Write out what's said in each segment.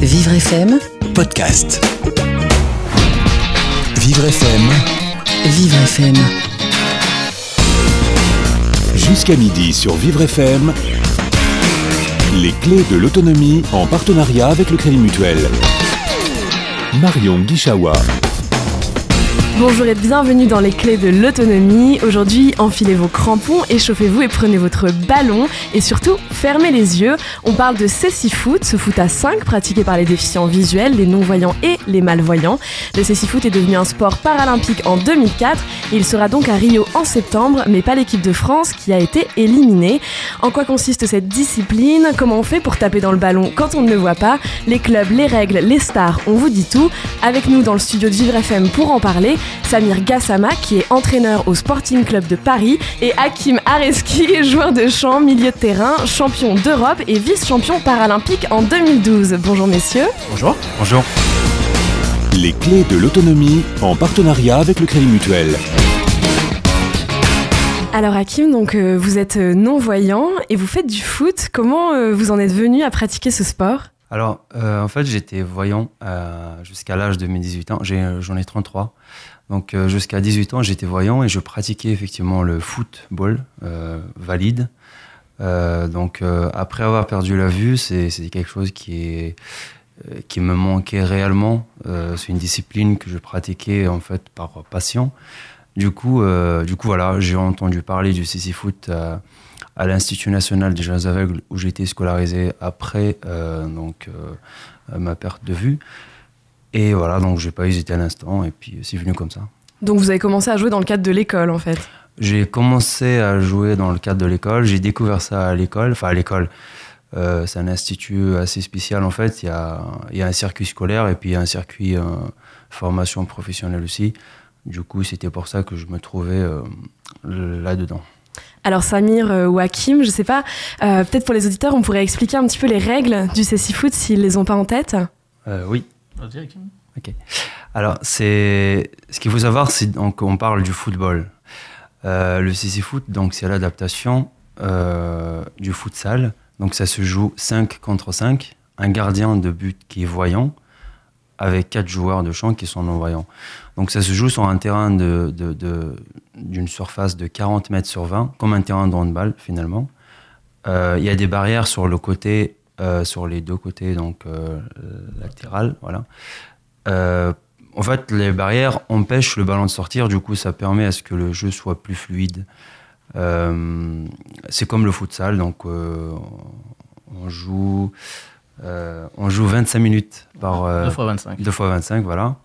Vivre FM, podcast. Vivre FM, Vivre FM. jusqu'à midi sur Vivre FM. Les clés de l'autonomie en partenariat avec le Crédit Mutuel. Marion Guichawa. Bonjour et bienvenue dans les clés de l'autonomie. Aujourd'hui, enfilez vos crampons, échauffez-vous et prenez votre ballon. Et surtout, fermez les yeux. On parle de Cécifoot, ce foot à 5 pratiqué par les déficients visuels, les non-voyants et les malvoyants. Le Cécifoot est devenu un sport paralympique en 2004. Il sera donc à Rio en septembre, mais pas l'équipe de France qui a été éliminée. En quoi consiste cette discipline? Comment on fait pour taper dans le ballon quand on ne le voit pas? Les clubs, les règles, les stars, on vous dit tout. Avec nous dans le studio de Vivre FM pour en parler, Samir Gassama qui est entraîneur au Sporting Club de Paris et Hakim Areski, joueur de chant, milieu de terrain, champion d'Europe et vice-champion paralympique en 2012. Bonjour messieurs. Bonjour. Bonjour. Les clés de l'autonomie en partenariat avec le Crédit Mutuel. Alors Hakim, donc euh, vous êtes euh, non-voyant et vous faites du foot. Comment euh, vous en êtes venu à pratiquer ce sport? Alors, euh, en fait, j'étais voyant euh, jusqu'à l'âge de mes 18 ans. J'en ai, 33. Donc, euh, jusqu'à 18 ans, j'étais voyant et je pratiquais effectivement le football euh, valide. Euh, donc, après avoir perdu la vue, c'est quelque chose qui, me manquait réellement. C'est une discipline que je pratiquais en fait par passion. Du coup, du coup voilà, j'ai entendu parler du CC Foot à l'Institut national des jeunes aveugles où j'ai été scolarisé après donc, ma perte de vue. Et voilà, donc j'ai pas hésité à l'instant et puis c'est venu comme ça. Donc vous avez commencé à jouer dans le cadre de l'école en fait. J'ai commencé à jouer dans le cadre de l'école. J'ai découvert ça à l'école. Enfin, à l'école. Euh, c'est un institut assez spécial en fait. Il y a, il y a un circuit scolaire et puis il y a un circuit euh, formation professionnelle aussi. Du coup, c'était pour ça que je me trouvais euh, là-dedans. Alors Samir euh, ou Hakim, je sais pas, euh, peut-être pour les auditeurs, on pourrait expliquer un petit peu les règles du CC Foot s'ils les ont pas en tête? Oui. Ok. Alors, c'est ce qu'il faut savoir, c'est donc on parle du football. Euh, le CC Foot, donc c'est l'adaptation euh, du futsal. Donc ça se joue 5 contre 5, un gardien de but qui est voyant, avec quatre joueurs de champ qui sont non-voyants. Donc ça se joue sur un terrain de, de- de- d'une surface de 40 mètres sur 20, comme un terrain de handball finalement. Euh, Il y a des barrières sur le côté, euh, sur les deux côtés, donc euh, latéral, voilà. Euh, en fait, les barrières empêchent le ballon de sortir, du coup, ça permet à ce que le jeu soit plus fluide. Euh, c'est comme le futsal, donc euh, on joue, euh, on joue 25 minutes par euh, 2 fois 25. 2 fois 25, voilà.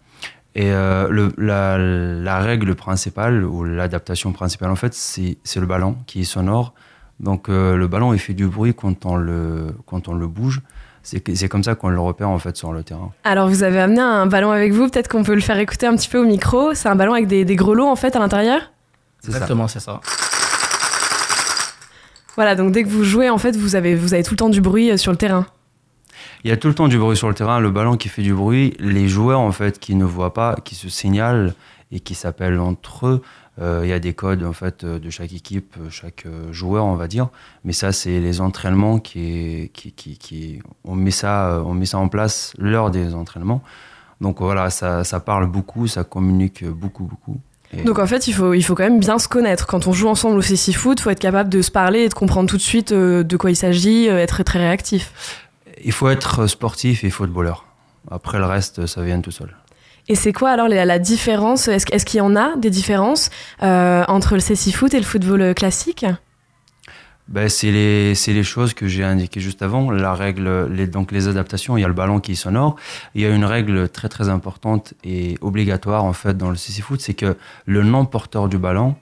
Et euh, le, la, la règle principale, ou l'adaptation principale, en fait, c'est c'est le ballon qui est sonore. Donc euh, le ballon, il fait du bruit quand on le, quand on le bouge. C'est comme ça qu'on le repère, en fait, sur le terrain. Alors vous avez amené un ballon avec vous, peut-être qu'on peut le faire écouter un petit peu au micro. C'est un ballon avec des, des grelots en fait à l'intérieur? Exactement, c'est ça. Voilà, donc dès que vous jouez en fait, vous avez, vous avez tout le temps du bruit euh, sur le terrain. Il y a tout le temps du bruit sur le terrain, le ballon qui fait du bruit, les joueurs en fait qui ne voient pas, qui se signalent et qui s'appellent entre eux. Euh, il y a des codes en fait euh, de chaque équipe, euh, chaque joueur on va dire. Mais ça c'est les entraînements qui, qui, qui, qui- on met ça, on met ça en place lors des entraînements. Donc voilà, ça, ça parle beaucoup, ça communique beaucoup beaucoup. Donc en fait, il faut, il faut quand même bien se connaître. Quand on joue ensemble au CC Foot, faut être capable de se parler et de comprendre tout de suite de quoi il s'agit, être très réactif. il faut être sportif et footballeur. Après le reste, ça vient tout seul. Et c'est quoi alors la, différence? Est-ce qu'il y en a des différences euh, entre le CC Foot et le football classique? Ben, c'est les, les choses que j'ai indiquées juste avant. La règle, les, donc les adaptations, il y a le ballon qui sonore. Il y a une règle très très importante et obligatoire en fait dans le CC foot, c'est que le non-porteur du ballon,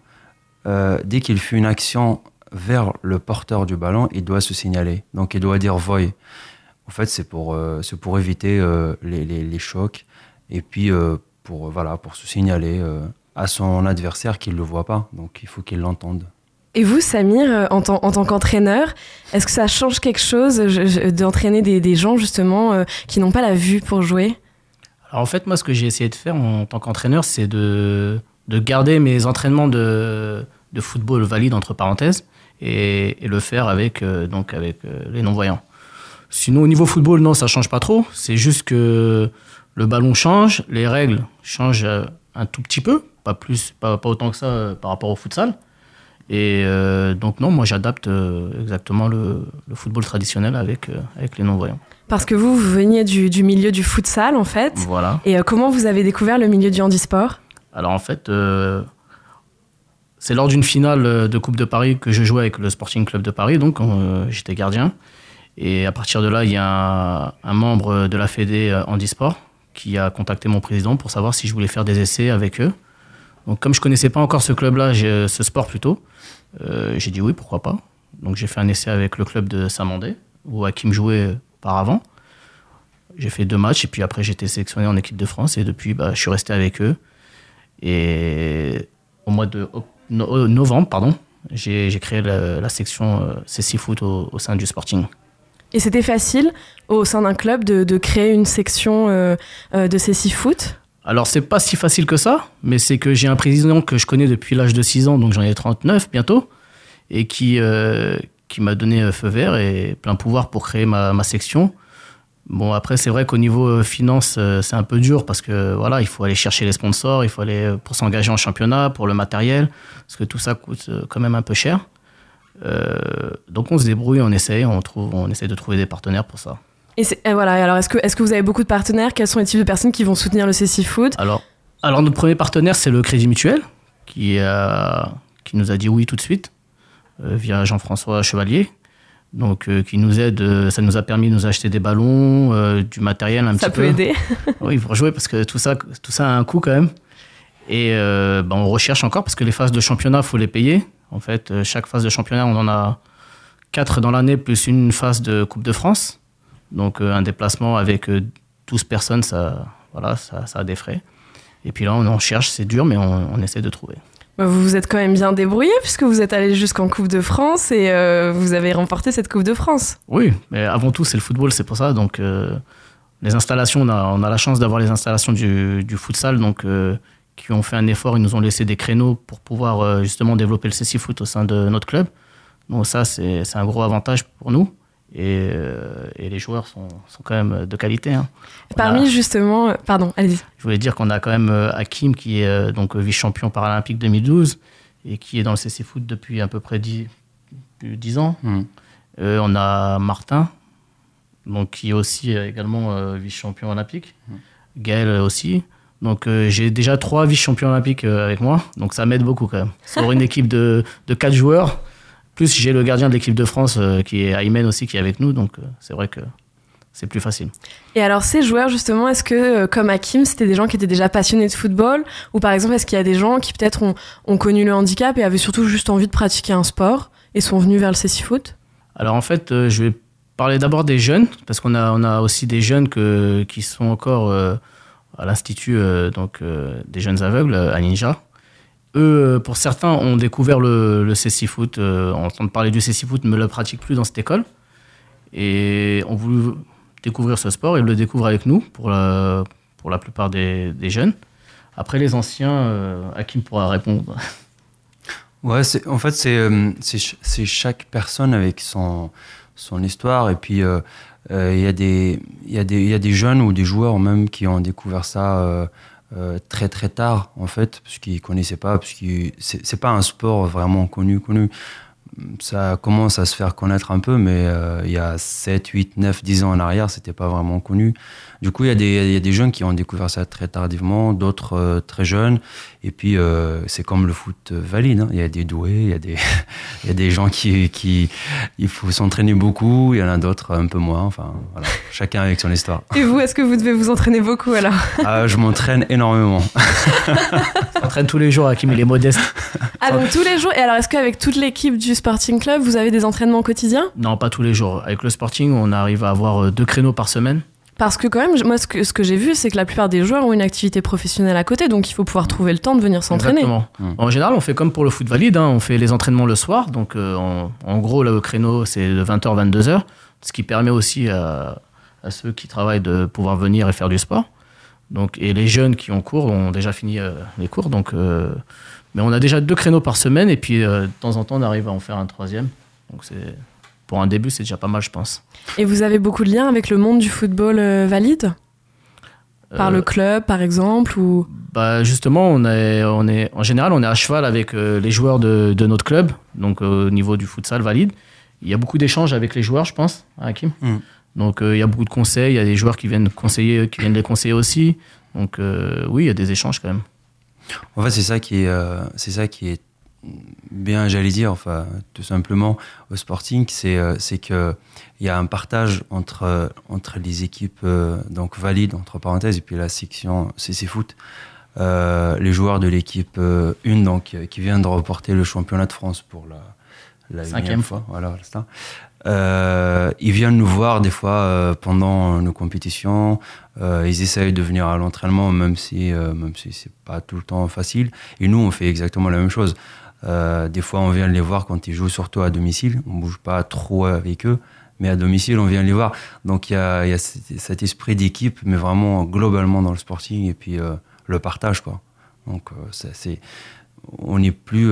euh, dès qu'il fait une action vers le porteur du ballon, il doit se signaler. Donc il doit dire voy. En fait, c'est pour, euh, pour éviter euh, les, les chocs et puis euh, pour, euh, voilà, pour se signaler euh, à son adversaire qu'il ne le voit pas. Donc il faut qu'il l'entende. Et vous, Samir, en, tant- en tant qu'entraîneur, est-ce que ça change quelque chose je- je- d'entraîner des, des gens justement euh, qui n'ont pas la vue pour jouer? Alors en fait, moi, ce que j'ai essayé de faire en tant qu'entraîneur, c'est de, de garder mes entraînements de, de football valide, entre parenthèses, et, et le faire avec, euh, donc avec euh, les non-voyants. Sinon, au niveau football, non, ça change pas trop. C'est juste que le ballon change, les règles changent euh, un tout petit peu, pas plus, pas, pas autant que ça euh, par rapport au futsal. Et euh, donc non, moi j'adapte exactement le, le football traditionnel avec, avec les non-voyants. Parce que vous, vous veniez du, du milieu du futsal en fait. Voilà. Et comment vous avez découvert le milieu du handisport? Alors en fait, euh, c'est lors d'une finale de Coupe de Paris que je jouais avec le Sporting Club de Paris, donc euh, j'étais gardien. Et à partir de là, il y a un, un membre de la Fédé handisport qui a contacté mon président pour savoir si je voulais faire des essais avec eux. Donc comme je connaissais pas encore ce club-là, j'ai- ce sport plutôt, euh, j'ai dit oui, pourquoi pas. Donc j'ai fait un essai avec le club de Saint-Mandé, où Hakim jouait auparavant. J'ai fait deux matchs et puis après j'ai été sélectionné en équipe de France et depuis bah, je suis resté avec eux. Et au mois de euh, novembre, pardon, j'ai créé la, section euh, CC Foot au, au sein du Sporting. Et c'était facile au sein d'un club de, créer une section euh, euh, de ces six foot Alors c'est pas si facile que ça, mais c'est que j'ai un président que je connais depuis l'âge de 6 ans, donc j'en ai 39 bientôt, et qui, euh, qui m'a donné feu vert et plein pouvoir pour créer ma, section. Bon, après, c'est vrai qu'au niveau finance, c'est un peu dur parce que voilà, il faut aller chercher les sponsors, il faut aller pour s'engager en championnat, pour le matériel, parce que tout ça coûte quand même un peu cher. Euh, donc on se débrouille, on essaye, on, trouve, on essaye de trouver des partenaires pour ça. Et, voilà, alors est-ce que, est que vous avez beaucoup de partenaires? Quels sont les types de personnes qui vont soutenir le CC Foot Alors, alors notre premier partenaire, c'est le Crédit Mutuel, qui, a, qui nous a dit oui tout de suite, euh, via Jean-François Chevalier. Donc, euh, qui nous aide, euh, ça nous a permis de nous acheter des ballons, euh, du matériel un Ça petit peut peu. aider. Oui, pour jouer, parce que tout ça, tout ça a un coût quand même. Et euh, bah, on recherche encore, parce que les phases de championnat, il faut les payer. En fait, euh, chaque phase de championnat, on en a quatre dans l'année, plus une phase de Coupe de France. Donc euh, un déplacement avec euh, 12 personnes, ça, voilà, ça, ça a des frais. Et puis là, on en cherche, c'est dur, mais on, on essaie de trouver. Bah, Vous vous êtes quand même bien débrouillé puisque vous êtes allé jusqu'en Coupe de France et euh, vous avez remporté cette Coupe de France. Oui, mais avant tout, c'est le football, c'est pour ça. Donc, euh, les installations, on a, on a la chance d'avoir les installations du, du futsal, donc, euh, qui ont fait un effort. Ils nous ont laissé des créneaux pour pouvoir euh, justement développer le CC Foot au sein de notre club. Donc, ça, c'est c'est un gros avantage pour nous. Et, euh, et les joueurs sont, sont quand même de qualité. hein. Parmi a- justement, euh, pardon, allez-y. je voulais dire qu'on a quand même euh, Hakim qui est euh, donc vice-champion paralympique 2012 et qui est dans le CC Foot depuis à peu près 10, plus 10 ans. Euh, on a Martin, donc, qui est aussi euh, également euh, vice-champion olympique. Gaël euh, aussi. Donc euh, j'ai déjà trois vice-champions olympiques euh, avec moi, donc ça m'aide beaucoup quand même. Sur une équipe de, de quatre joueurs, plus j'ai le gardien de l'équipe de France euh, qui est Aymen aussi qui est avec nous, donc c'est vrai que c'est plus facile. Et alors ces joueurs justement, est-ce que comme Hakim, c'était des gens qui étaient déjà passionnés de football? Ou par exemple est-ce qu'il y a des gens qui peut-être ont, ont connu le handicap et avaient surtout juste envie de pratiquer un sport et sont venus vers le CC Foot? Alors en fait, je vais parler d'abord des jeunes, parce qu'on a, on a aussi des jeunes que, qui sont encore à l'Institut euh, donc euh, des jeunes aveugles, euh, à Ninja. Eux, pour certains, ont découvert le, le CC Foot, euh, entendent parler du CC Foot, mais ne le pratiquent plus dans cette école. Et ont voulu découvrir ce sport, ils le découvrent avec nous, pour la, pour la plupart des, des jeunes. Après, les anciens, Hakim pourra répondre? Ouais, en fait, c'est c'est ch- c'est chaque personne avec son, son histoire. Et puis, il y, il y, il y a des jeunes ou des joueurs même qui ont découvert ça euh, euh, très très tard, en fait, parce qu'ils connaissaient pas, parce que c'est pas un sport vraiment connu, connu. Ça commence à se faire connaître un peu, mais euh, il y a 7, 8, 9, 10 ans en arrière, c'était pas vraiment connu. Du coup, il y, a des- il y a des jeunes qui ont découvert ça très tardivement, d'autres euh, très jeunes. Et puis, euh, c'est comme le foot euh, valide. hein. Il y a des doués, il y a des, il y a des gens qui, qui. Il faut s'entraîner beaucoup, il y en a d'autres un peu moins. Enfin, voilà. Chacun avec son histoire. Et vous, est-ce que vous devez vous entraîner beaucoup alors? Ah, je m'entraîne énormément. On entraîne tous les jours, Hakim, il est modeste. Ah donc tous les jours Et alors est-ce qu'avec toute l'équipe du Sporting Club, vous avez des entraînements quotidiens? Non, pas tous les jours. Avec le Sporting, on arrive à avoir deux créneaux par semaine. Parce que quand même, moi ce que, ce que j'ai vu, c'est que la plupart des joueurs ont une activité professionnelle à côté, donc il faut pouvoir trouver le temps de venir s'entraîner. Exactement. Mm. En général, on fait comme pour le foot valide, hein, on fait les entraînements le soir. Donc, euh, en, en gros, le créneau, c'est de 20h, 22h. Ce qui permet aussi à, à ceux qui travaillent de pouvoir venir et faire du sport. Donc, et les jeunes qui ont cours ont déjà fini euh, les cours. Donc, euh, mais on a déjà deux créneaux par semaine. Et puis, euh, de temps en temps, on arrive à en faire un troisième. Donc, c'est pour un début, c'est déjà pas mal, je pense. Et vous avez beaucoup de liens avec le monde du football euh, valide? Par le club, par exemple ou... bah Justement, on est, on est, en général, on est à cheval avec les joueurs de, de, notre club, donc au niveau du futsal valide. Il y a beaucoup d'échanges avec les joueurs, je pense, hein, Hakim? Mm. Donc il y a beaucoup de conseils, il y a des joueurs qui viennent, conseiller, qui viennent les conseiller aussi. Donc oui, il y a des échanges quand même. En fait, c'est ça qui est, c'est ça qui est bien, j'allais dire, enfin, tout simplement, au Sporting, c'est euh, c'est qu'il y a un partage entre, euh, entre les équipes euh, donc valides, entre parenthèses, et puis la section CC Foot. les joueurs de l'équipe 1, donc, qui vient de reporter le championnat de France pour la, la cinquième fois. Voilà, euh, ils viennent nous voir des fois pendant nos compétitions. ils essayent de venir à l'entraînement, même si, même si c'est pas tout le temps facile. Et nous, on fait exactement la même chose. Euh, des fois, on vient les voir quand ils jouent surtout à domicile. On bouge pas trop avec eux, mais à domicile, on vient les voir. Donc il y a, cet esprit d'équipe, mais vraiment globalement dans le sporting et puis euh, le partage, quoi. Donc euh, c'est, on est plus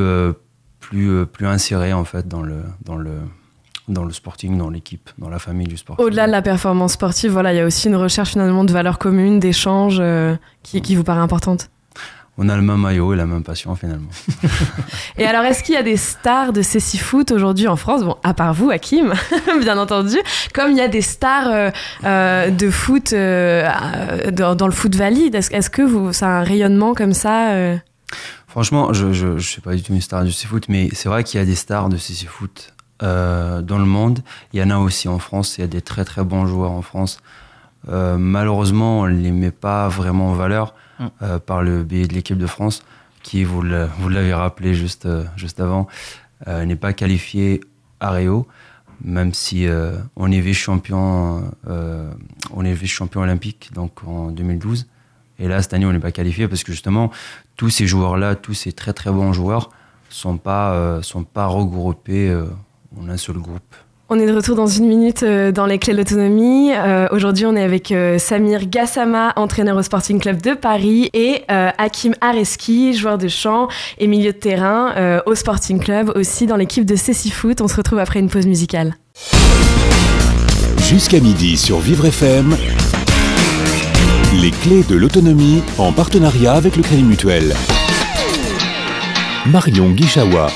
plus plus inséré en fait dans le dans le dans le sporting, dans l'équipe, dans la famille du sport. Au-delà de la performance sportive, voilà, il y a aussi une recherche finalement de valeurs communes, d'échanges qui vous paraît importante on a le même maillot et la même passion finalement. et alors, est-ce qu'il y a des stars de Cécile Foot aujourd'hui en France? Bon, à part vous, Hakim, bien entendu, comme il y a des stars euh, euh, de foot euh, dans, le foot valide, est-ce, que vous, ça a un rayonnement comme ça Franchement, je ne sais pas du tout une star de Foot, mais c'est vrai qu'il y a des stars de Cécile Foot dans le monde. Il y en a aussi en France, il y a des très très bons joueurs en France. Malheureusement, on ne les met pas vraiment en valeur. Euh, par le biais de l'équipe de France, qui, vous l'avez rappelé juste, euh, juste avant, euh, n'est pas qualifié à Rio, même si on est vice-champion vice-champion olympique donc en 2012. Et là, cette année, on n'est pas qualifié parce que justement, tous ces joueurs-là, tous ces très très bons joueurs, sont pas, sont pas regroupés en un seul groupe. On est de retour dans une minute euh, dans les clés de l'autonomie. Euh, aujourd'hui, on est avec euh, Samir Gassama, entraîneur au Sporting Club de Paris, et Hakim Areski, joueur de chant et milieu de terrain au Sporting Club, aussi dans l'équipe de Cécile Foot. On se retrouve après une pause musicale. Jusqu'à midi sur Vivre FM, les clés de l'autonomie en partenariat avec le Crédit Mutuel. Marion Guichawa.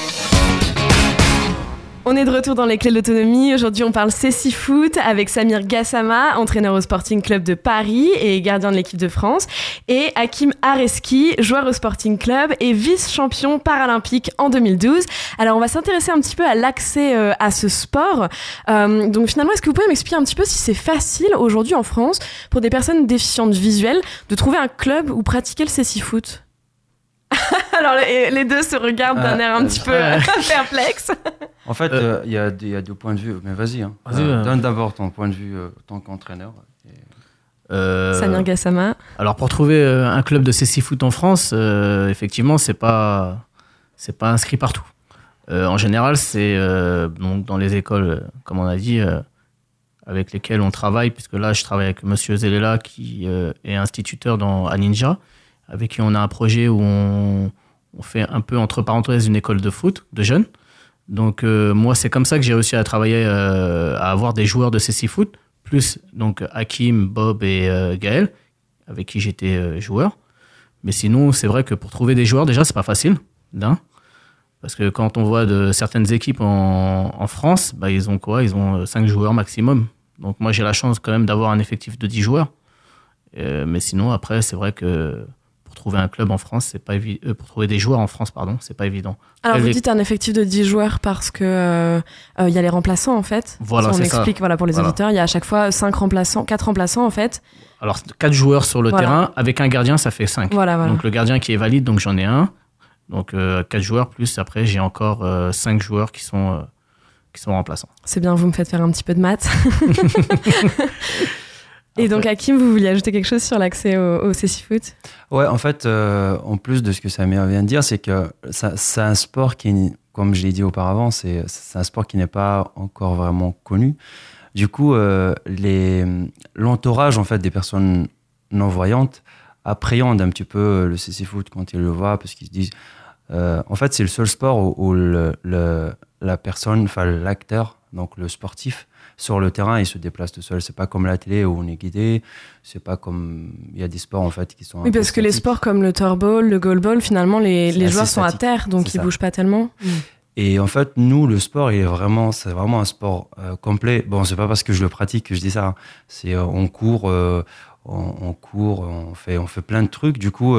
On est de retour dans les clés de l'autonomie. Aujourd'hui, on parle Cécile Foot avec Samir Gassama, entraîneur au Sporting Club de Paris et gardien de l'équipe de France, et Hakim Areski, joueur au Sporting Club et vice-champion paralympique en 2012. Alors, on va s'intéresser un petit peu à l'accès euh, à ce sport. Euh, donc, finalement, est-ce que vous pouvez m'expliquer un petit peu si c'est facile aujourd'hui en France pour des personnes déficientes visuelles de trouver un club où pratiquer le Cécile Foot? Alors les, deux se regardent d'un ah, air un petit peu perplexe. En fait, euh. il y, a deux points de vue, mais vas-y. Hein. Euh, donne d'abord ton point de vue euh, en tant qu'entraîneur. Samir Gassama. Alors pour trouver un club de CC Foot en France, effectivement, c'est pas c'est pas inscrit partout. en général, c'est donc dans les écoles, comme on a dit, avec lesquelles on travaille, puisque là, je travaille avec Monsieur Zelela, qui est instituteur dans, à Ninja avec qui on a un projet où on, fait un peu entre parenthèses une école de foot de jeunes. Donc euh, moi c'est comme ça que j'ai réussi à travailler, euh, à avoir des joueurs de CC Foot, plus donc Hakim, Bob et euh, Gaël, avec qui j'étais joueur. Mais sinon c'est vrai que pour trouver des joueurs déjà c'est pas facile, d'un. Parce que quand on voit de certaines équipes en, France, bah, ils ont quoi? Ils ont 5 joueurs maximum. Donc moi j'ai la chance quand même d'avoir un effectif de 10 joueurs. mais sinon après c'est vrai que trouver un club en France, c'est pas évident. Euh, pour trouver des joueurs en France, pardon, c'est pas évident. Alors vous dites un effectif de 10 joueurs parce que euh, euh, il y a les remplaçants en fait. Voilà, on explique voilà pour les auditeurs, il y a à chaque fois 5 remplaçants, 4 remplaçants en fait. Alors 4 joueurs sur le terrain avec un gardien, ça fait 5. Voilà, donc le gardien qui est valide, donc j'en ai un. Donc 4 joueurs plus après j'ai encore 5 joueurs qui sont qui sont remplaçants. C'est bien, vous me faites faire un petit peu de maths. Et donc, Hakim, vous vouliez ajouter quelque chose sur l'accès au, au Foot Ouais, en fait, euh, en plus de ce que Samir vient de dire, c'est que c'est un sport qui, comme je l'ai dit auparavant, c'est un sport qui n'est pas encore vraiment connu. Du coup, euh, l'entourage en fait des personnes non voyantes appréhende un petit peu le CC Foot quand ils le voient parce qu'ils se disent, euh, en fait, c'est le seul sport où, le, la personne, enfin l'acteur Donc le sportif sur le terrain, il se déplace tout seul. C'est pas comme la télé où on est guidé. C'est pas comme il y a des sports en fait qui sont. Oui, parce que les sports comme le turball, le goalball, finalement les, les joueurs sont à terre, donc ils bougent pas tellement. Mm. Et en fait, nous, le sport, il est vraiment, c'est vraiment un sport euh, complet. Bon, c'est pas parce que je le pratique que je dis ça. Hein. C'est euh, on court, euh, on, court, on fait, on fait plein de trucs. Du coup,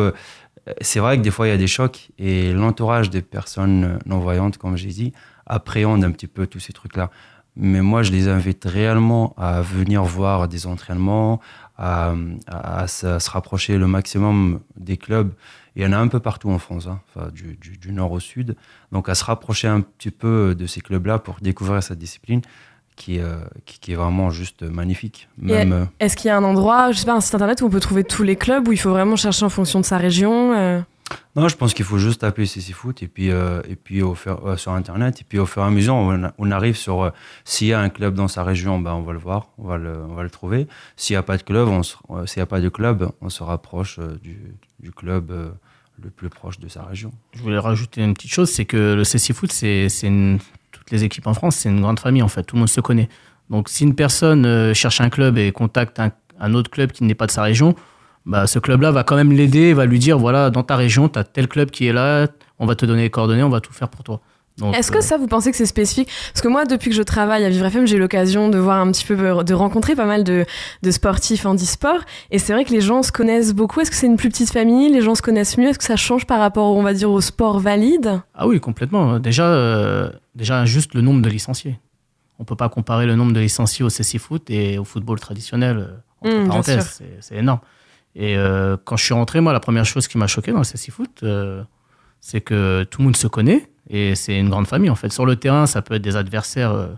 c'est vrai que des fois il y a des chocs et l'entourage des personnes non voyantes, comme j'ai dit, appréhende un petit peu tous ces trucs-là. Mais moi, je les invite réellement à venir voir des entraînements, à, à, se rapprocher le maximum des clubs il y en a un peu partout en France, hein, du, nord au sud. Donc à se rapprocher un petit peu de ces clubs-là pour découvrir cette discipline qui, euh, qui, est vraiment juste magnifique. Euh, est-ce qu'il y a un endroit, je sais pas, un site internet où on peut trouver tous les clubs, où il faut vraiment chercher en fonction de sa région euh? Non, je pense qu'il faut juste taper CC Foot et puis, euh, et puis euh, sur Internet. Et puis au fur et à mesure, on, arrive sur. Euh, s'il y a un club dans sa région, ben, on va le voir, on va le, on va le trouver. S'il n'y a pas de club, s'il a pas de club, on se rapproche du, du club le plus proche de sa région. Je voulais rajouter une petite chose c'est que le CC Foot, c'est toutes les équipes en France, c'est une grande famille en fait. Tout le monde se connaît. Donc si une personne cherche un club et contacte un autre club qui n'est pas de sa région, bah, ce club-là va quand même l'aider, va lui dire voilà, dans ta région, tu as tel club qui est là, on va te donner les coordonnées, on va tout faire pour toi. Est-ce que euh, ça, vous pensez que c'est spécifique? Parce que moi, depuis que je travaille à Vivre FM, j'ai eu l'occasion de voir un petit peu, de rencontrer pas mal de, de sportifs handisport. Et c'est vrai que les gens se connaissent beaucoup. Est-ce que c'est une plus petite famille? Les gens se connaissent mieux? Est-ce que ça change par rapport, on va dire, au sport valide? Ah oui, complètement. Déjà, euh, déjà, juste le nombre de licenciés. On peut pas comparer le nombre de licenciés au CC Foot et au football traditionnel. Euh, entre mmh, parenthèses, c'est énorme. Et euh, quand je suis rentré, moi, la première chose qui m'a choqué dans le CSI Foot, euh, c'est que tout le monde se connaît et c'est une grande famille en fait. Sur le terrain, ça peut être des adversaires, euh,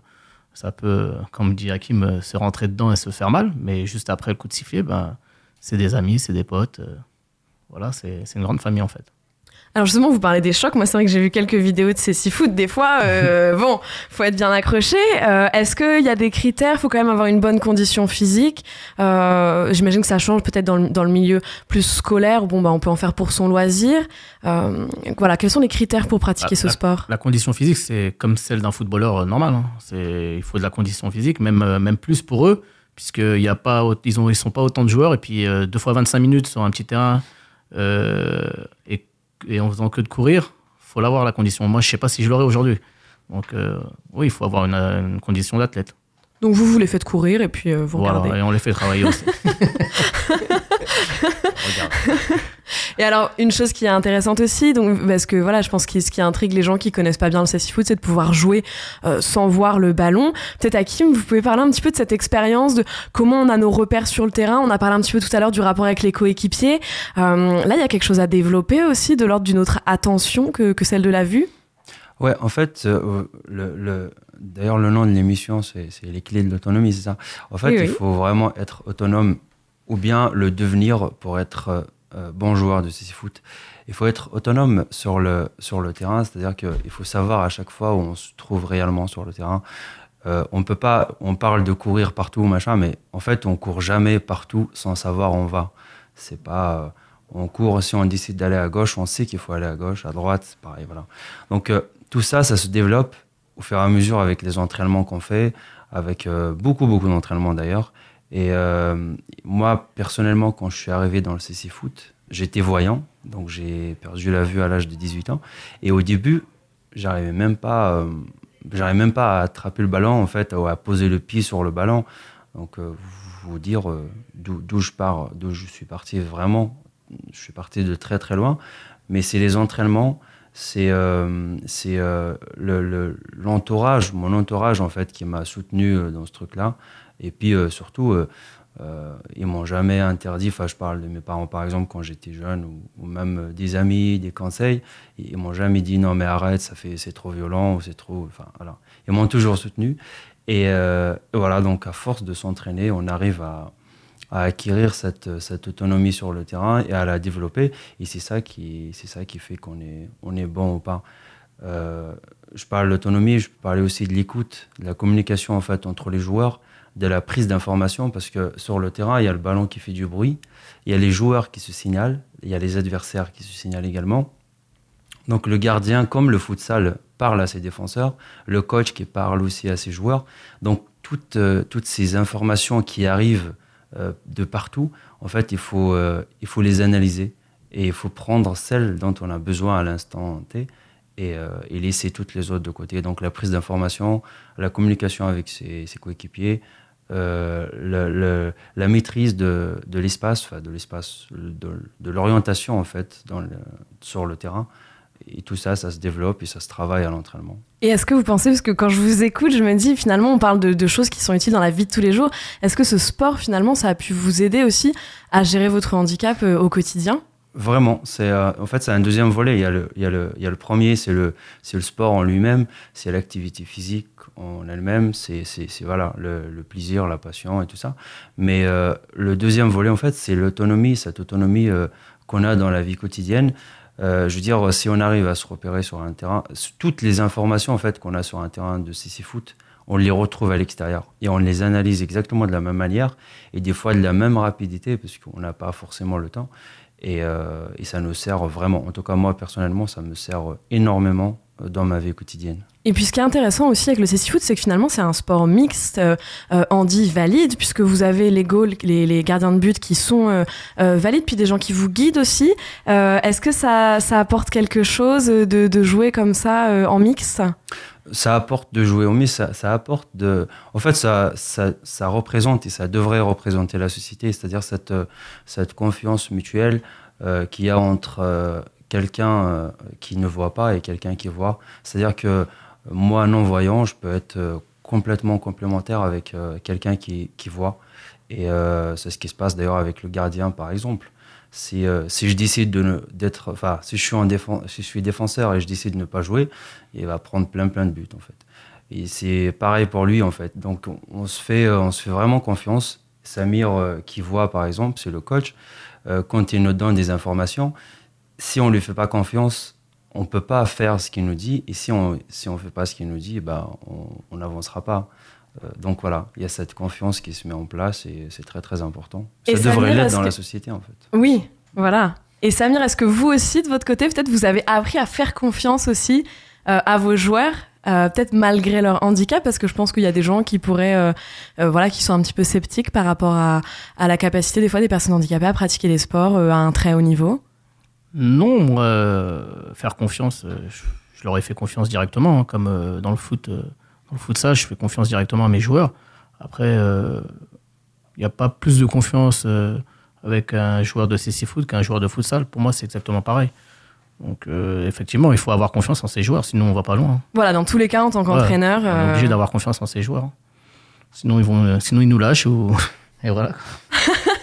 ça peut, comme dit Hakim, se rentrer dedans et se faire mal, mais juste après le coup de sifflet, ben, c'est des amis, c'est des potes. voilà, c'est une grande famille en fait. Alors justement, vous parlez des chocs. Moi, c'est vrai que j'ai vu quelques vidéos de ces six foot. Des fois, euh, bon, faut être bien accroché. Euh, est-ce qu'il y a des critères? Faut quand même avoir une bonne condition physique. Euh, J'imagine que ça change peut-être dans le, dans le, milieu plus scolaire. Bon, bah, on peut en faire pour son loisir. Euh, voilà, quels sont les critères pour pratiquer ce sport? La condition physique, c'est comme celle d'un footballeur normal. Hein. C'est, il faut de la condition physique, même même plus pour eux, puisqu'il y a pas, ils ont, ils sont pas autant de joueurs et puis deux fois 25 minutes sur un petit terrain. Et en faisant que de courir, faut l'avoir la condition. Moi, je sais pas si je l'aurai aujourd'hui. Donc, euh, oui, il faut avoir une, condition d'athlète. Donc, vous, vous les faites courir et puis euh, vous voilà, regardez. et on les fait travailler aussi. Et alors, une chose qui est intéressante aussi, donc, parce que voilà, je pense que ce qui intrigue les gens qui connaissent pas bien le sexy foot, c'est de pouvoir jouer euh, sans voir le ballon. Peut-être Hakim, vous pouvez parler un petit peu de cette expérience, de comment on a nos repères sur le terrain. On a parlé un petit peu tout à l'heure du rapport avec les coéquipiers. Euh, là, il y a quelque chose à développer aussi de l'ordre d'une autre attention que, que, celle de la vue. Ouais, en fait, euh, le, le... d'ailleurs, le nom de l'émission, c'est les clés de l'autonomie, c'est ça? En fait, il faut vraiment être autonome ou bien le devenir pour être euh, bon joueur de CC Foot. Il faut être autonome sur le, sur le terrain, c'est-à-dire qu'il faut savoir à chaque fois où on se trouve réellement sur le terrain. Euh, on peut pas, on parle de courir partout, machin, mais en fait, on court jamais partout sans savoir où on va. C'est pas, euh, on court si on décide d'aller à gauche, on sait qu'il faut aller à gauche, à droite, c'est pareil, voilà. Donc tout ça, ça se développe au fur et à mesure avec les entraînements qu'on fait, avec beaucoup, beaucoup d'entraînements d'ailleurs. Et euh, moi, personnellement, quand je suis arrivé dans le CC Foot, j'étais voyant, donc j'ai perdu la vue à l'âge de 18 ans. Et au début, j'arrivais même pas, euh, j'arrivais même pas à attraper le ballon, en fait, à poser le pied sur le ballon. Donc, euh, vous dire d'où je pars, d'où je suis parti vraiment. Je suis parti de très très loin, mais c'est les entraînements, c'est c'est l'entourage, mon entourage en fait, qui m'a soutenu dans ce truc-là. Et puis euh, surtout, euh, euh, ils m'ont jamais interdit, enfin je parle de mes parents par exemple quand j'étais jeune, ou, même des amis, des conseils, ils m'ont jamais dit non mais arrête, ça fait c'est trop violent ou c'est trop, enfin voilà, ils m'ont toujours soutenu. Et voilà, donc à force de s'entraîner, on arrive à, acquérir cette, cette, autonomie sur le terrain et à la développer. Et c'est ça qui, c'est ça qui fait qu'on est, on est bon ou pas. je parle d'autonomie, je parlais aussi de l'écoute, de la communication en fait entre les joueurs de la prise d'information parce que sur le terrain, il y a le ballon qui fait du bruit, il y a les joueurs qui se signalent, il y a les adversaires qui se signalent également. Donc le gardien, comme le futsal, parle à ses défenseurs, le coach qui parle aussi à ses joueurs. Donc toutes, euh, toutes ces informations qui arrivent euh, de partout, en fait, il faut, euh, il faut les analyser et il faut prendre celles dont on a besoin à l'instant T et, laisser toutes les autres de côté. Donc la prise d'information, la communication avec ses coéquipiers, euh, la maîtrise de, l'espace, de l'espace, de, l'orientation en fait sur le terrain. Et tout ça, ça se développe et ça se travaille à l'entraînement. Et est-ce que vous pensez, parce que quand je vous écoute, je me dis finalement, on parle de, de, choses qui sont utiles dans la vie de tous les jours. Est-ce que ce sport, finalement, ça a pu vous aider aussi à gérer votre handicap euh, au quotidien? Vraiment, c'est euh, en fait c'est un deuxième volet. Il y a le, il y a le, il y a le premier, c'est le, le sport en lui-même, c'est l'activité physique en elle-même, c'est, voilà le, plaisir, la passion et tout ça. Mais euh, le deuxième volet en fait, c'est l'autonomie, cette autonomie euh, qu'on a dans la vie quotidienne. Je veux dire, si on arrive à se repérer sur un terrain, toutes les informations en fait qu'on a sur un terrain de CC foot, on les retrouve à l'extérieur et on les analyse exactement de la même manière et des fois de la même rapidité parce qu'on n'a pas forcément le temps. Et, euh, et, ça nous sert vraiment, en tout cas moi personnellement, ça me sert énormément dans ma vie quotidienne. Et puis ce qui est intéressant aussi avec le cécifoot, c'est que finalement c'est un sport mixte, euh, handi valide, puisque vous avez les goals, les, gardiens de but qui sont euh, euh, valides, puis des gens qui vous guident aussi. Est-ce que ça, ça, apporte quelque chose de jouer comme ça en mixte? Ça apporte de jouer au ça, ça, apporte de. En fait, ça, ça, ça, représente et ça devrait représenter la société, c'est-à-dire cette, cette confiance mutuelle euh, qu'il y a entre euh, quelqu'un euh, qui ne voit pas et quelqu'un qui voit. C'est-à-dire que moi, non-voyant, je peux être complètement complémentaire avec quelqu'un qui, qui, voit. Et c'est ce qui se passe d'ailleurs avec le gardien, par exemple. Si, si je décide de d'être, enfin, si je suis en défenseur et je décide de ne pas jouer, il va prendre plein plein de buts en fait. Et c'est pareil pour lui en fait. Donc on, se fait, on se fait vraiment confiance. Samir qui voit par exemple, c'est le coach. quand il nous donne des informations, si on lui fait pas confiance, on peut pas faire ce qu'il nous dit. Et si on si on fait pas ce qu'il nous dit, bah on n'avancera pas. Euh, donc voilà, il y a cette confiance qui se met en place et c'est très très important. Ça et devrait l'être dans que... la société en fait. Oui, voilà. Et Samir, est-ce que vous aussi de votre côté, peut-être vous avez appris à faire confiance aussi euh, à vos joueurs euh, peut-être malgré leur handicap, parce que je pense qu'il y a des gens qui pourraient, euh, euh, voilà, qui sont un petit peu sceptiques par rapport à, à, la capacité des fois des personnes handicapées à pratiquer des sports à un très haut niveau. Non, faire confiance, je, je, leur ai fait confiance directement, hein, comme dans le foot, dans le ça, je fais confiance directement à mes joueurs. Après, il n'y a pas plus de confiance avec un joueur de CC Foot qu'un joueur de futsal. Pour moi, c'est exactement pareil. Donc euh, effectivement, il faut avoir confiance en ses joueurs, sinon on va pas loin. Voilà, dans tous les cas, en tant qu'entraîneur, ouais, on est obligé euh... d'avoir confiance en ses joueurs. Sinon ils vont, euh, sinon ils nous lâchent ou et voilà.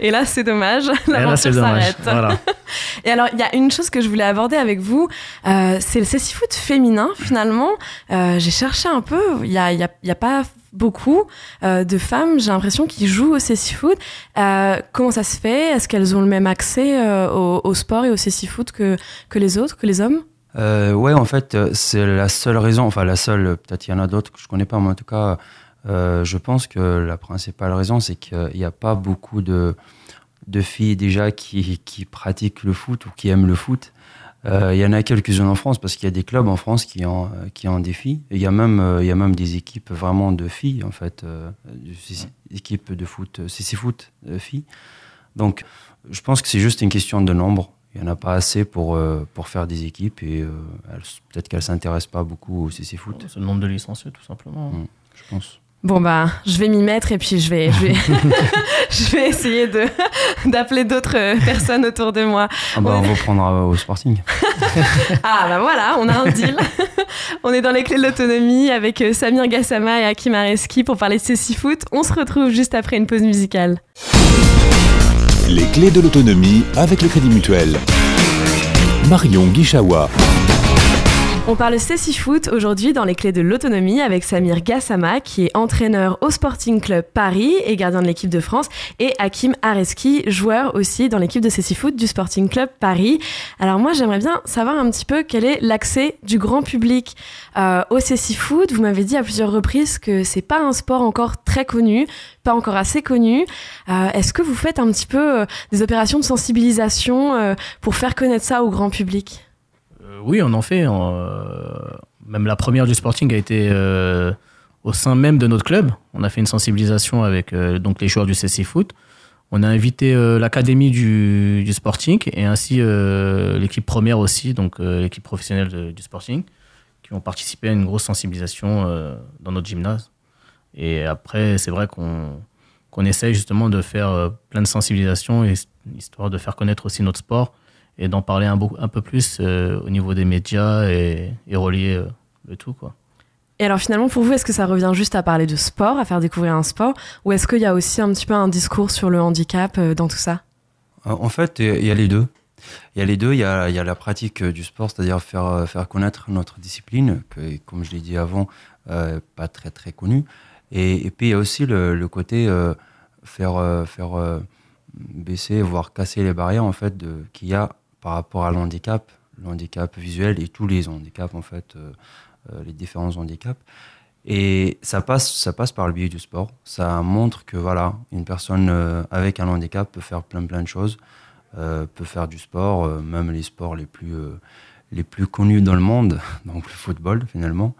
et là, c'est dommage. L'aventure s'arrête. Voilà. Et alors, il y a une chose que je voulais aborder avec vous, euh, c'est le cécifoot féminin. Finalement, euh, j'ai cherché un peu. Il y a, y, a, y a, pas beaucoup euh, de femmes, j'ai l'impression, qui jouent au cécifoot. Euh, comment ça se fait? Est-ce qu'elles ont le même accès euh, au, au, sport et au cécifoot que, que les autres, que les hommes? Euh, Ouais, en fait, c'est la seule raison. Enfin, la seule. Peut-être il y en a d'autres que je connais pas, mais en tout cas. Euh, je pense que la principale raison, c'est qu'il n'y a pas beaucoup de, de filles déjà qui, qui, pratiquent le foot ou qui aiment le foot. Euh, il y en a quelques-unes en France parce qu'il y a des clubs en France qui ont, qui ont des filles. Il y, a même, euh, il y a même des équipes vraiment de filles, en fait, euh, des équipes de foot, CC foot filles. Donc, je pense que c'est juste une question de nombre. Il n'y en a pas assez pour, pour faire des équipes et peut-être qu'elles ne s'intéressent pas beaucoup au CC foot. C'est le nombre de licenciés, tout simplement. Mmh, je pense. Bon bah, je vais m'y mettre et puis je vais, je vais, je vais essayer de d'appeler d'autres personnes autour de moi. Ah bah, on, on vous prendra au Sporting. ah bah voilà, on a un deal. on est dans les clés de l'autonomie avec Samir Gassama et Hakim Areski pour parler de ces foot. On se retrouve juste après une pause musicale. Les clés de l'autonomie avec le Crédit Mutuel. Marion Guichawa. On parle Foot aujourd'hui dans les clés de l'autonomie avec Samir Gassama qui est entraîneur au Sporting Club Paris et gardien de l'équipe de France et Hakim Areski, joueur aussi dans l'équipe de Foot du Sporting Club Paris. Alors moi j'aimerais bien savoir un petit peu quel est l'accès du grand public euh, au Foot. Vous m'avez dit à plusieurs reprises que c'est pas un sport encore très connu, pas encore assez connu. Euh, Est-ce que vous faites un petit peu euh, des opérations de sensibilisation pour faire connaître ça au grand public? Oui, on en fait. même la première du Sporting a été au sein même de notre club. On a fait une sensibilisation avec donc les joueurs du CC Foot. On a invité l'académie du, Sporting et ainsi l'équipe première aussi, donc l'équipe professionnelle du Sporting, qui ont participé à une grosse sensibilisation dans notre gymnase. Et après, c'est vrai qu'on qu'on essaye justement de faire euh, plein de sensibilisation, histoire de faire connaître aussi notre sport et d'en parler un, un, peu plus euh, au niveau des médias et, relier euh, le tout. Quoi. Et alors finalement, pour vous, est-ce que ça revient juste à parler de sport, à faire découvrir un sport, ou est-ce qu'il y a aussi un petit peu un discours sur le handicap dans tout ça? En fait, il y a les deux. Il y a les deux, il y a, il y a la pratique du sport, c'est-à-dire faire, faire connaître notre discipline, que, comme je l'ai dit avant, pas très très connue. Et, puis il y a aussi le, côté euh, faire, euh, faire euh, baisser, voire casser les barrières en fait qu'il y a par rapport à l'handicap, l'handicap visuel et tous les handicaps en fait, les différents handicaps. Et ça passe, ça passe par le biais du sport. Ça montre que voilà, une personne avec un handicap peut faire plein plein de choses, peut faire du sport, même les sports les plus les plus connus dans le monde, donc le football finalement.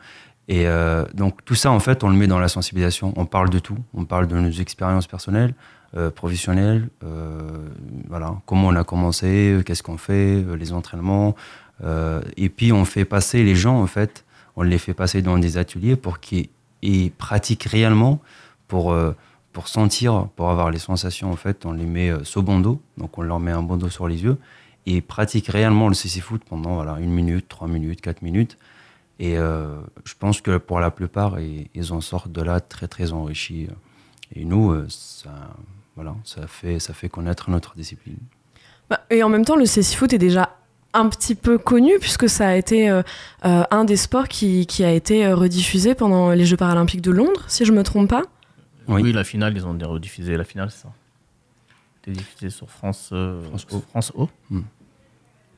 Et euh, donc tout ça, en fait, on le met dans la sensibilisation. On parle de tout. On parle de nos expériences personnelles, euh, professionnelles, euh, voilà, comment on a commencé, qu'est-ce qu'on fait, les entraînements. et puis on fait passer les gens, en fait, on les fait passer dans des ateliers pour qu'ils pratiquent réellement, pour, pour sentir, pour avoir les sensations, en fait, on les met sous bandeau, donc on leur met un bandeau sur les yeux, et ils pratiquent réellement le CC foot pendant voilà, une minute, trois minutes, quatre minutes. Et euh, je pense que pour la plupart, ils, en sortent de là très très enrichis. Et nous, euh, ça, voilà, ça, fait, ça fait connaître notre discipline. Bah, et en même temps, le CC Foot est déjà un petit peu connu puisque ça a été euh, un des sports qui, qui, a été rediffusé pendant les Jeux paralympiques de Londres, si je me trompe pas. Oui, la finale, ils ont rediffusé la finale, c'est ça. C'était diffusé sur France, France O. France o.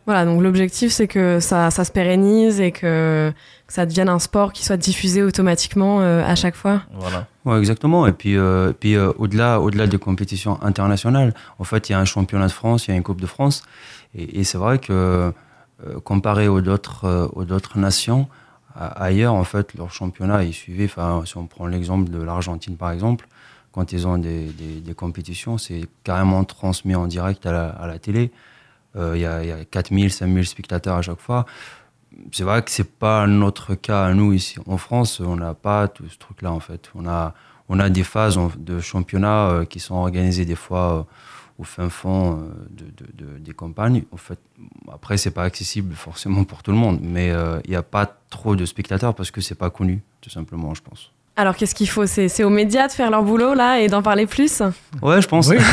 Voilà, donc l'objectif c'est que ça, ça, se pérennise et que, ça devienne un sport qui soit diffusé automatiquement euh, à chaque fois. Voilà. Ouais, exactement. Et puis, euh, puis euh, au-delà, au-delà des compétitions internationales, en fait, il y a un championnat de France, il y a une Coupe de France, et, c'est vrai que comparé aux d'autres, aux d'autres nations ailleurs, en fait, leur championnat est suivi. Enfin, si on prend l'exemple de l'Argentine par exemple, quand ils ont des, des, des compétitions, c'est carrément transmis en direct à la, à la télé. Euh, il y, a, a 4000, 5000 spectateurs à chaque fois. C'est vrai que c'est pas notre cas à nous ici. En France, on n'a pas tout ce truc-là en fait. On a, on a des phases de championnat euh, qui sont organisées des fois euh, au fin fond de, de, des campagnes. En fait, après, c'est pas accessible forcément pour tout le monde, mais il n'y a pas trop de spectateurs parce que c'est pas connu, tout simplement, je pense. Alors qu'est-ce qu'il faut? C'est aux médias de faire leur boulot là et d'en parler plus? Ouais, je pense. Oui.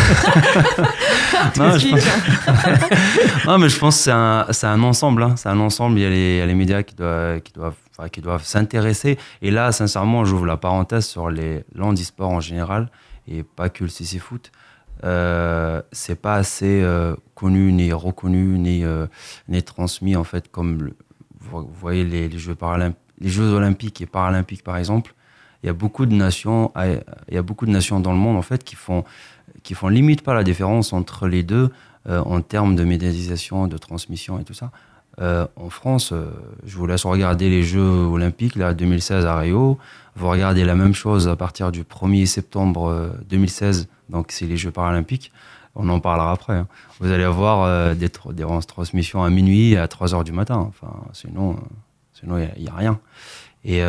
non, non, mais je pense que c'est un, un, ensemble. Hein. C'est un ensemble. Il y a les, les médias qui doivent, qui doivent, qui doivent s'intéresser. Et là, sincèrement, j'ouvre la parenthèse sur les l'handisport en général et pas que le CC Foot. Euh, c'est pas assez euh, connu, ni reconnu, ni, euh, ni transmis en fait comme vous voyez les, les Jeux les Jeux Olympiques et Paralympiques par exemple il y a beaucoup de nations, il y a beaucoup de nations dans le monde en fait qui font, qui font limite pas la différence entre les deux euh, en termes de médiatisation, de transmission et tout ça. Euh, en France, euh, je vous laisse regarder les Jeux olympiques là 2016 à Rio. Vous regardez la même chose à partir du 1er septembre 2016, donc c'est les Jeux paralympiques. On en parlera après. Hein. Vous allez avoir des, transmissions à minuit et à 3 heures du matin. Enfin, sinon, sinon il n'y a, a, rien. Et,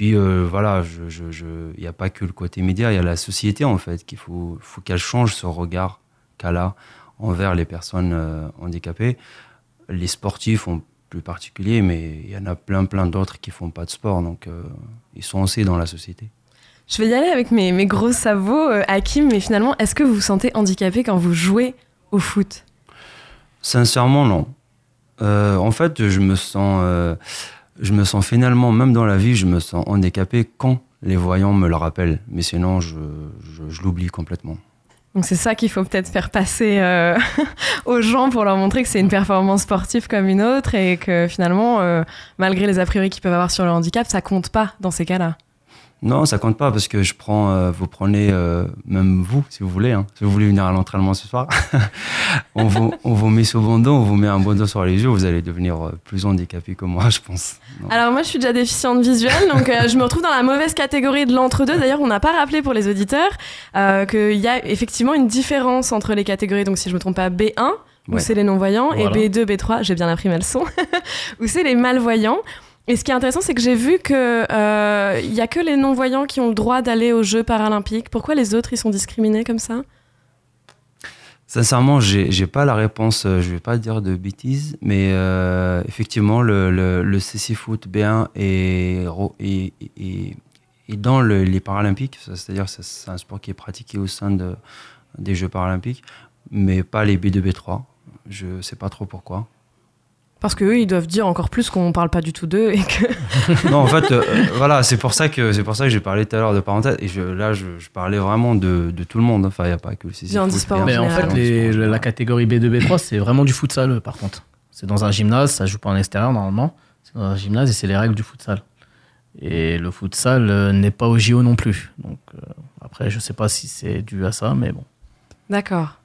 puis euh, voilà, il je, n'y a pas que le côté média, il y a la société en fait, qu'il faut, faut qu'elle change ce regard qu'elle a envers les personnes euh, handicapées. Les sportifs en plus particulier, mais il y en a plein plein d'autres qui font pas de sport, donc euh, ils sont aussi dans la société. Je vais y aller avec mes, mes gros sabots, Hakim, mais finalement, est-ce que vous vous sentez handicapé quand vous jouez au foot? Sincèrement, non. en fait, je me sens je me sens finalement, même dans la vie, je me sens handicapé quand les voyants me le rappellent. Mais sinon, je, l'oublie complètement. Donc c'est ça qu'il faut peut-être faire passer euh, aux gens pour leur montrer que c'est une performance sportive comme une autre et que finalement, euh, malgré les a priori qu'ils peuvent avoir sur le handicap, ça compte pas dans ces cas-là. Non, ça compte pas parce que je prends, euh, vous prenez, euh, même vous, si vous voulez, hein, si vous voulez venir à l'entraînement ce soir, on, vous, on vous met sur bandeau, on vous met un bandeau sur les yeux, vous allez devenir euh, plus handicapé que moi, je pense. Non. Alors moi je suis déjà déficiente visuelle, donc euh, je me retrouve dans la mauvaise catégorie de l'entre-deux. D'ailleurs on n'a pas rappelé pour les auditeurs qu'il y a effectivement une différence entre les catégories, donc si je me trompe pas, B1, où Ouais. c'est les non-voyants, Voilà. et B2, B3, j'ai bien appris ma leçon, où c'est les malvoyants. Et ce qui est intéressant, c'est que j'ai vu que euh, il y a que les non-voyants qui ont le droit d'aller aux Jeux paralympiques. Pourquoi les autres, ils sont discriminés comme ça? Sincèrement, j'ai pas la réponse, euh, je vais pas dire de bêtises, mais euh, effectivement, le, le, le CC Foot B1 est, dans le- les Paralympiques, c'est-à-dire c'est un sport qui est pratiqué au sein de, des Jeux Paralympiques, mais pas les B2, B3. Je sais pas trop pourquoi. Parce qu'eux, ils doivent dire encore plus qu'on parle pas du tout d'eux et que. non, en fait, euh, voilà, c'est pour ça que c'est pour ça que j'ai parlé tout à l'heure de parenthèse. Et je, là, je, je parlais vraiment de, de tout le monde. Enfin, il n'y a pas que le CC en Mais en fait, les- la catégorie B2, B3, c'est vraiment du futsal, par contre. C'est dans un gymnase, ça joue pas en extérieur normalement. C'est dans un gymnase et c'est les règles du futsal. Et le futsal euh, n'est pas au JO non plus. Donc euh, après, je sais pas si c'est dû à ça, mais bon. D'accord.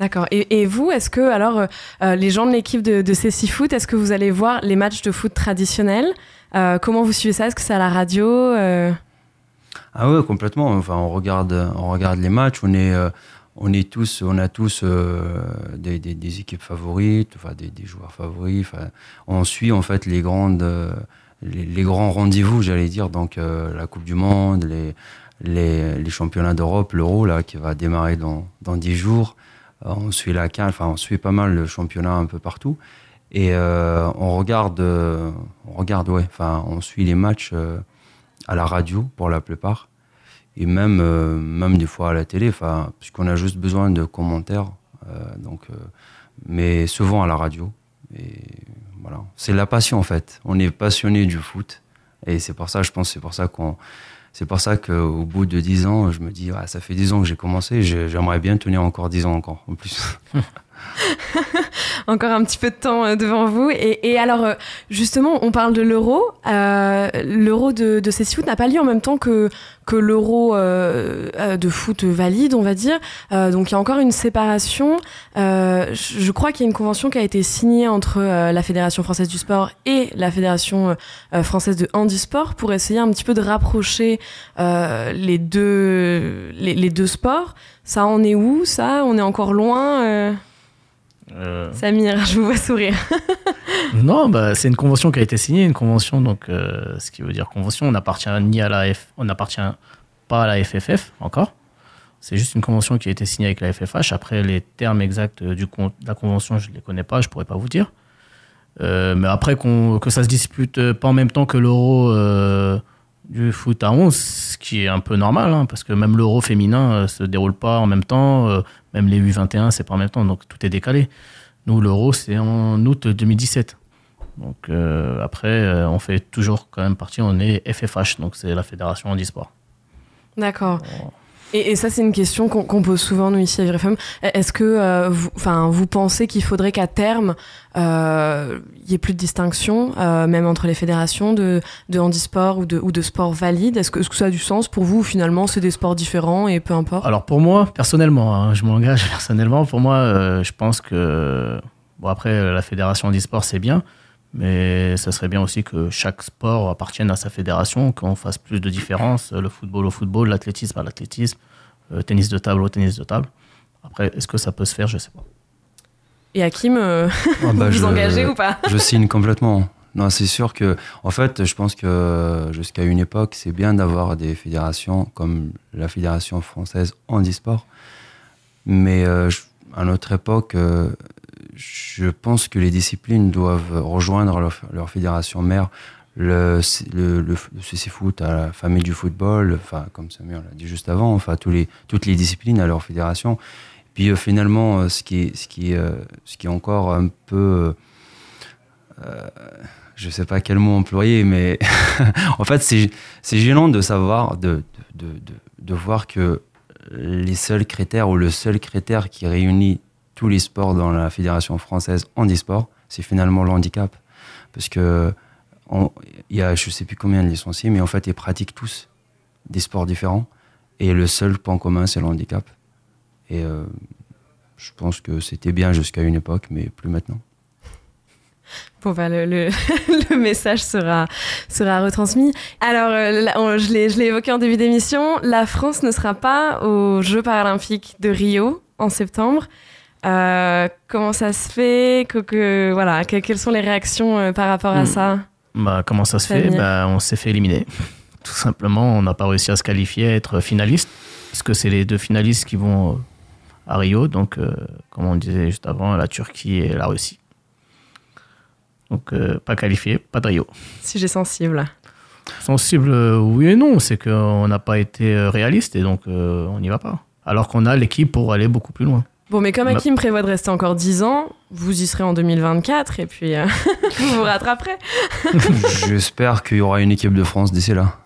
D'accord. Et, vous, est-ce que, alors, euh, euh, les gens de l'équipe de, de CC Foot, est-ce que vous allez voir les matchs de foot traditionnels Euh, Comment vous suivez ça? Est-ce que c'est à la radio Ah ouais, complètement. Enfin, on regarde, on regarde les matchs. On est, on est tous, on a tous des, équipes favorites, enfin des, joueurs favoris. On suit en fait les grandes, les, grands rendez-vous, j'allais dire. Donc la Coupe du Monde, les, les, les championnats d'Europe, l'Euro là qui va démarrer dans dans dix jours. On suit la CAN, enfin on suit pas mal le championnat un peu partout. Et euh, on regarde, euh, on regarde, ouais. Enfin, on suit les matchs euh, à la radio pour la plupart et même, même des fois à la télé, puisqu'on a juste besoin de commentaires, donc, mais souvent à la radio. Et voilà, c'est la passion en fait. On est passionné du foot et c'est pour ça, je pense, c'est pour ça qu'on, c'est pour ça qu'au bout de 10 ans, je me dis, ah, ça fait 10 ans que j'ai commencé, j'ai- j'aimerais bien tenir encore 10 ans encore en plus. encore un petit peu de temps euh, devant vous. Et, alors, euh, justement, on parle de l'euro. Euh, l'euro de, de Foot n'a pas lieu en même temps que, que l'euro de foot valide, on va dire. Donc, il y a encore une séparation. Je crois qu'il y a une convention qui a été signée entre la Fédération française du sport et la Fédération française de handisport pour essayer un petit peu de rapprocher les, deux, les deux sports. Ça en est où, ça On est encore loin euh Euh, Samir, je vous vois sourire. non, bah, c'est une convention qui a été signée, une convention, donc euh, ce qui veut dire convention, on n'appartient ni à la F, on n'appartient pas à la FFF encore. C'est juste une convention qui a été signée avec la FFH. Après, les termes exacts du con- de la convention, je ne les connais pas, je pourrais pas vous dire. Euh, mais après, qu'on- que ça se dispute euh, pas en même temps que l'euro euh, du foot à 11, ce qui est un peu normal, hein, parce que même l'euro féminin euh, se déroule pas en même temps, euh, même les U21, c'est pas en même temps, donc tout est décalé. Nous, l'euro, c'est en août 2017. Donc euh, après, euh, on fait toujours quand même partie, on est FFH, donc c'est la Fédération Handisport. D'accord. Et, ça, c'est une question qu'on pose souvent, nous, ici à VRFM. Est-ce que euh, vous, pensez qu'il faudrait qu'à terme, euh, il y ait plus de distinction, euh, même entre les fédérations de, handisport ou de, ou de sport valide Est-ce que, est-ce que ça a du sens pour vous ou finalement c'est des sports différents et peu importe? Alors pour moi, personnellement, hein, je m'engage personnellement, pour moi, euh, je pense que, bon après, la Fédération Handisport, c'est bien, mais ça serait bien aussi que chaque sport appartienne à sa fédération, qu'on fasse plus de différence, le football au football, l'athlétisme à l'athlétisme, le tennis de table au tennis de table. Après, est-ce que ça peut se faire? Je sais pas. Et Hakim, euh, Ah bah, vous je- vous engagez ou pas? Je signe complètement. Non, c'est sûr que, en fait, je pense que jusqu'à une époque, c'est bien d'avoir des fédérations comme la Fédération française handisport. Mais euh, je- à notre époque, euh, je pense que les disciplines doivent rejoindre leur, fédération mère. Le, le, CC Foot à la famille du football, enfin, comme Samir l'a dit juste avant, enfin, toutes les disciplines à leur fédération. Puis euh, finalement, euh, euh, ce qui est encore un peu. euh, je sais pas quel mot employer, mais en fait, c'est gênant de savoir, de voir que les seuls critères ou le seul critère qui réunit tous les sports dans la Fédération française handisport, c'est finalement le handicap. Parce que on- il y a je sais plus combien de licenciés, mais en fait, ils pratiquent tous des sports différents. Et le seul point commun, c'est le handicap. Et euh, je pense que c'était bien jusqu'à une époque, mais plus maintenant. Bon, bah, le, message sera, sera retransmis. Alors, euh, je l'ai évoqué en début d'émission, la France ne sera pas aux Jeux paralympiques de Rio en septembre. Euh, comment ça se fait que, voilà, Quelles sont les réactions euh, par rapport à hmm. ça bah, Comment ça se fait bah, On s'est fait éliminer. Tout simplement, on n'a pas réussi à se qualifier, à être finaliste, puisque c'est les deux finalistes qui vont à Rio. Donc, comme on disait juste avant, la Turquie et la Russie. Donc, euh, pas qualifié, pas de Rio. Sujet sensible. Sensible, euh, oui et non. C'est qu'on n'a pas été euh, réaliste et donc on n'y va pas. Alors qu'on a l'équipe pour aller beaucoup plus loin. Bon, mais comme Hakim prévoit de rester encore 10 ans, vous y serez en 2024 et puis vous vous rattraperez. J'espère qu'il y aura une équipe de France d'ici là.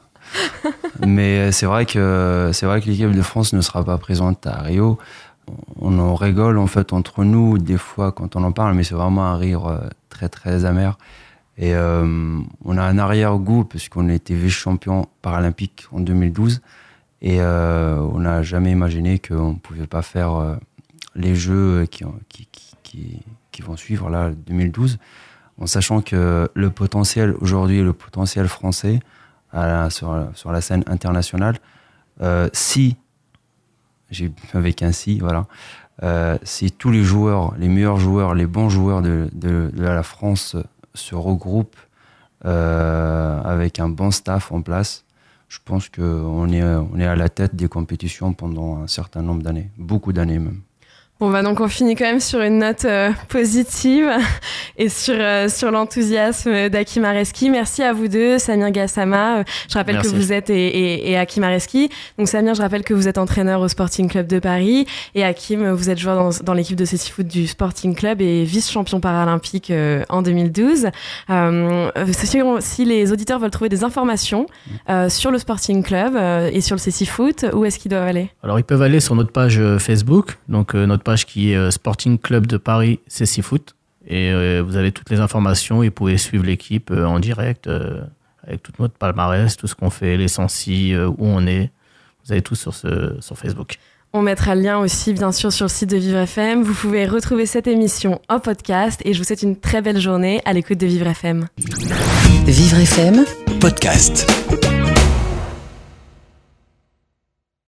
mais c'est vrai que c'est vrai que l'équipe de France ne sera pas présente à Rio on en rigole en fait entre nous des fois quand on en parle, mais c'est vraiment un rire euh, très très amer. Et euh, on a un arrière-goût puisqu'on a été vice-champion paralympique en 2012 et euh, on n'a jamais imaginé qu'on ne pouvait pas faire les jeux qui, qui, vont suivre là 2012 en sachant que le potentiel aujourd'hui, le potentiel français sur, la scène internationale, si avec un si. Euh, si tous les joueurs, les meilleurs joueurs, les bons joueurs de, la France se regroupent euh, avec un bon staff en place, je pense qu'on est, on est à la tête des compétitions pendant un certain nombre d'années, beaucoup d'années même. Bon, bah donc on finit quand même sur une note euh, positive et sur, euh, sur l'enthousiasme d'Akim Areski. Merci à vous deux, Samir Gassama. Euh, je rappelle que vous êtes et, et, et, Areski. Donc Samir, je rappelle que vous êtes entraîneur au Sporting Club de Paris et Hakim, vous êtes joueur dans, dans l'équipe de Ceci Foot du Sporting Club et vice-champion paralympique en 2012. si les auditeurs veulent trouver des informations sur le Sporting Club et sur le Ceci Foot, où est-ce qu'ils doivent aller? Alors ils peuvent aller sur notre page Facebook, donc notre page qui est euh, Sporting Club de Paris CC Foot. Et euh, vous avez toutes les informations et vous pouvez suivre l'équipe euh, en direct avec toute notre palmarès, tout ce qu'on fait, les sensi, où on est. Vous avez tout sur, ce, sur Facebook. On mettra le lien aussi, bien sûr, sur le site de Vivre FM. Vous pouvez retrouver cette émission en podcast et je vous souhaite une très belle journée à l'écoute de Vivre FM. Vivre FM, podcast.